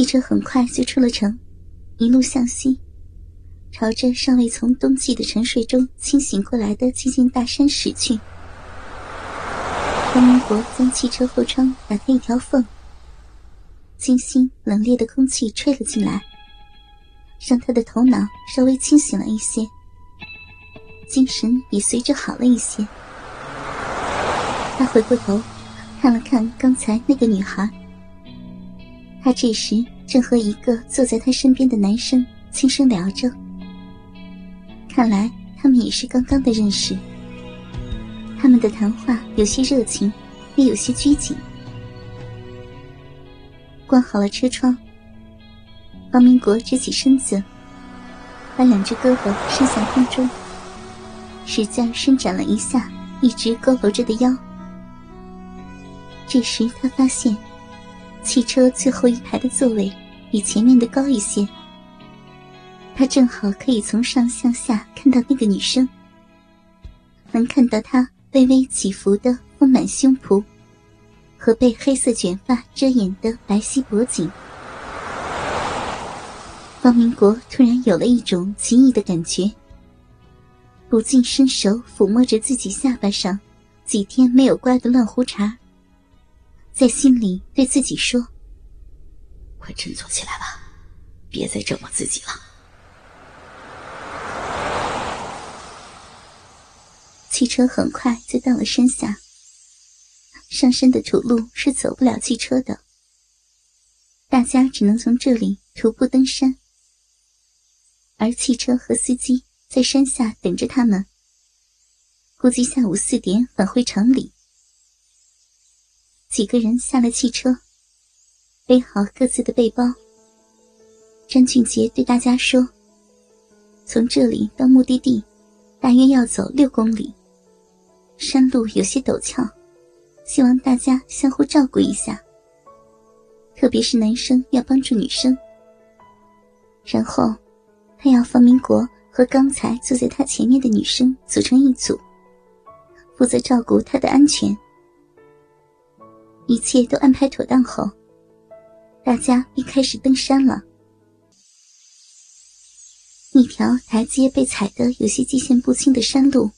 汽车很快就出了城，一路向西，朝着尚未从冬季的沉睡中清醒过来的寂静大山驶去。方明国将汽车后窗打开一条缝，清新冷冽的空气吹了进来，让他的头脑稍微清醒了一些，精神也随着好了一些。他回过头，看了看刚才那个女孩。他这时正和一个坐在他身边的男生轻声聊着，看来他们也是刚刚的认识。他们的谈话有些热情，也有些拘谨。关好了车窗，方明国直起身子，把两只胳膊伸向空中，使劲伸展了一下一直佝偻着的腰。这时他发现。汽车最后一排的座位比前面的高一些，他正好可以从上向下看到那个女生，能看到她微微起伏的丰满胸脯和被黑色卷发遮掩的白皙脖颈。方明国突然有了一种奇异的感觉，不禁伸手抚摸着自己下巴上几天没有刮的乱胡茬。在心里对自己说：“快振作起来吧，别再折磨自己了。”汽车很快就到了山下。上山的土路是走不了汽车的，大家只能从这里徒步登山。而汽车和司机在山下等着他们，估计下午四点返回城里。几个人下了汽车，背好各自的背包。张俊杰对大家说：“从这里到目的地，大约要走六公里，山路有些陡峭，希望大家相互照顾一下。特别是男生要帮助女生。然后，他要方明国和刚才坐在他前面的女生组成一组，负责照顾他的安全。”一切都安排妥当后，大家便开始登山了。一条台阶被踩得有些界限不清的山路，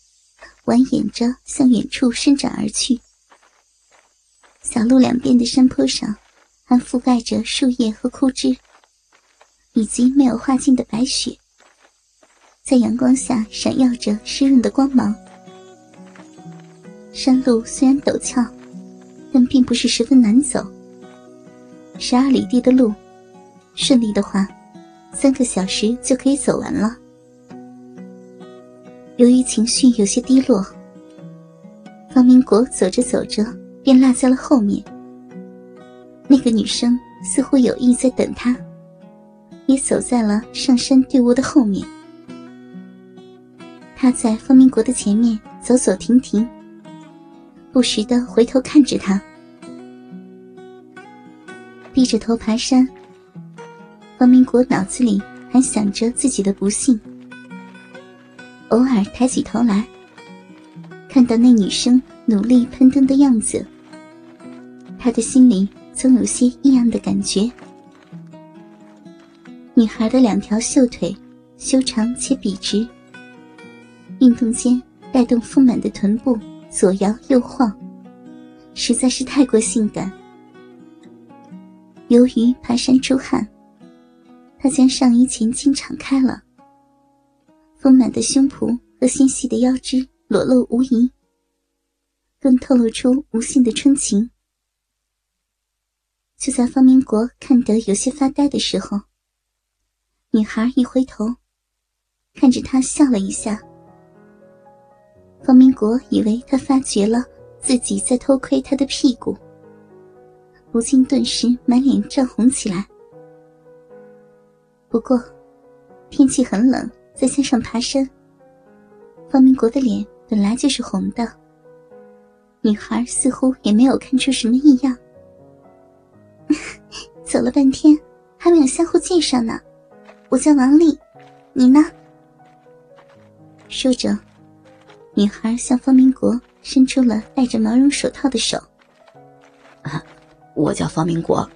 蜿蜒着向远处伸展而去。小路两边的山坡上，还覆盖着树叶和枯枝，以及没有化尽的白雪，在阳光下闪耀着湿润的光芒。山路虽然陡峭。但并不是十分难走。十二里地的路，顺利的话，三个小时就可以走完了。由于情绪有些低落，方明国走着走着便落在了后面。那个女生似乎有意在等他，也走在了上山队伍的后面。他在方明国的前面走走停停。不时的回头看着他，低着头爬山。方明国脑子里还想着自己的不幸，偶尔抬起头来，看到那女生努力攀登的样子，他的心里总有些异样的感觉。女孩的两条秀腿修长且笔直，运动间带动丰满的臀部。左摇右晃，实在是太过性感。由于爬山出汗，他将上衣前襟敞开了，丰满的胸脯和纤细的腰肢裸露无遗，更透露出无限的春情。就在方明国看得有些发呆的时候，女孩一回头，看着他笑了一下。方明国以为他发觉了自己在偷窥他的屁股，不禁顿时满脸涨红起来。不过，天气很冷，再加上爬山，方明国的脸本来就是红的。女孩似乎也没有看出什么异样。走了半天，还没有相互介绍呢。我叫王丽，你呢？说着。女孩向方明国伸出了戴着毛绒手套的手。啊，我叫方明国。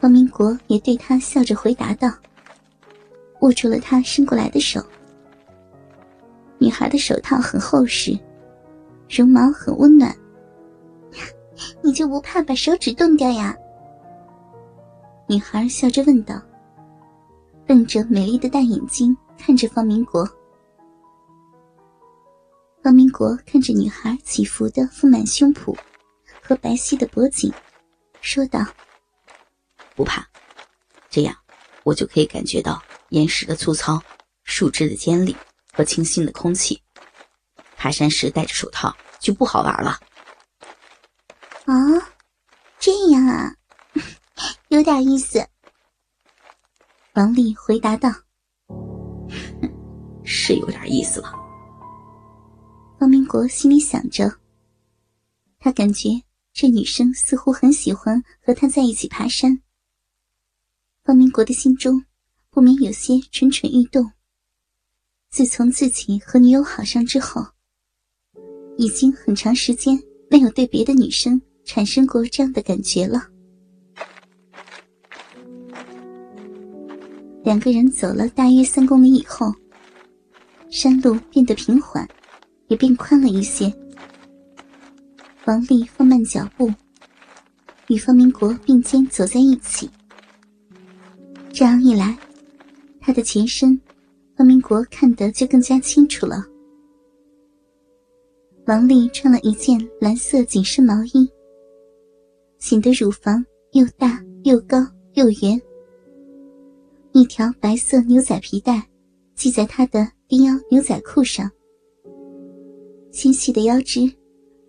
方方明国也对他笑着回答道，握住了他伸过来的手。女孩的手套很厚实，绒毛很温暖。你就不怕把手指冻掉呀？女孩笑着问道，瞪着美丽的大眼睛看着方明国。方明国看着女孩起伏的丰满胸脯和白皙的脖颈，说道：“不怕，这样我就可以感觉到岩石的粗糙、树枝的尖利和清新的空气。爬山时戴着手套就不好玩了。”啊，这样啊，有点意思。王丽回答道：“ 是有点意思了。”方明国心里想着，他感觉这女生似乎很喜欢和他在一起爬山。方明国的心中不免有些蠢蠢欲动。自从自己和女友好上之后，已经很长时间没有对别的女生。产生过这样的感觉了。两个人走了大约三公里以后，山路变得平缓，也变宽了一些。王丽放慢脚步，与方明国并肩走在一起。这样一来，他的前身，方明国看得就更加清楚了。王丽穿了一件蓝色紧身毛衣。显得乳房又大又高又圆。一条白色牛仔皮带系在她的低腰牛仔裤上，纤细的腰肢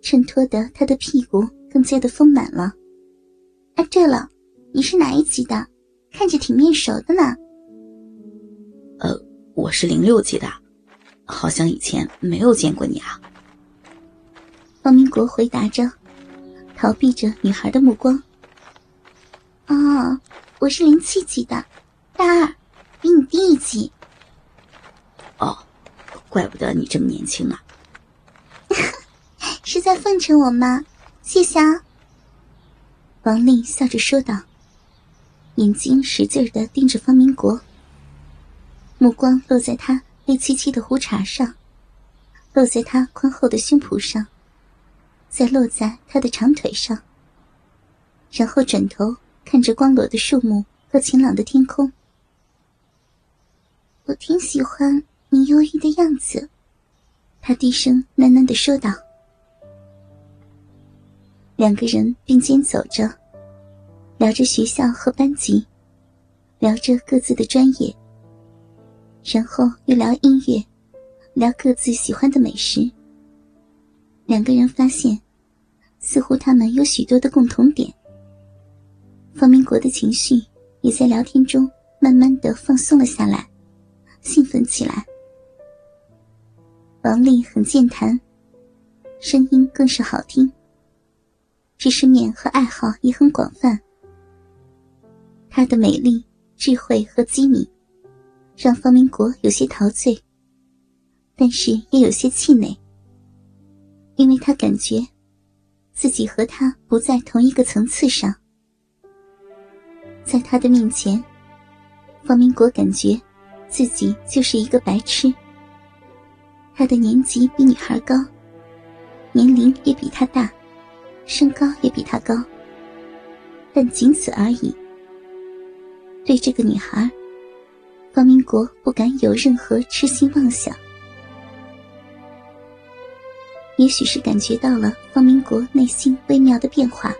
衬托得她的屁股更加的丰满了。啊，对了，你是哪一级的？看着挺面熟的呢。呃，我是零六级的，好像以前没有见过你啊。方明国回答着。逃避着女孩的目光。哦，我是零七级的，大二，比你低一级。哦，怪不得你这么年轻啊！在奉承我吗？谢谢啊。王丽笑着说道，眼睛使劲的盯着方明国，目光落在他黑漆漆的胡茬上，落在他宽厚的胸脯上。再落在他的长腿上，然后转头看着光裸的树木和晴朗的天空。我挺喜欢你忧郁的样子，他低声喃喃的说道。两个人并肩走着，聊着学校和班级，聊着各自的专业，然后又聊音乐，聊各自喜欢的美食。两个人发现，似乎他们有许多的共同点。方明国的情绪也在聊天中慢慢的放松了下来，兴奋起来。王丽很健谈，声音更是好听，知识面和爱好也很广泛。她的美丽、智慧和机敏，让方明国有些陶醉，但是也有些气馁。因为他感觉自己和他不在同一个层次上，在他的面前，方明国感觉自己就是一个白痴。他的年纪比女孩高，年龄也比他大，身高也比他高，但仅此而已。对这个女孩，方明国不敢有任何痴心妄想。也许是感觉到了方明国内心微妙的变化，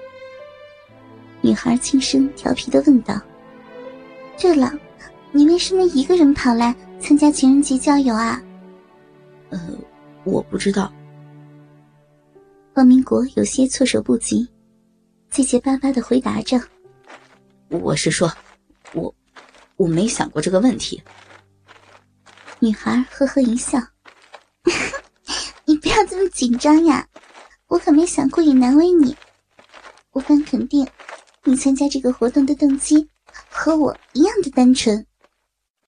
女孩轻声调皮的问道：“对了，你为什么一个人跑来参加情人节郊游啊？”“呃，我不知道。”方明国有些措手不及，结结巴巴的回答着：“我是说，我我没想过这个问题。”女孩呵呵一笑。你不要这么紧张呀，我可没想过意难为你。我敢肯定，你参加这个活动的动机和我一样的单纯。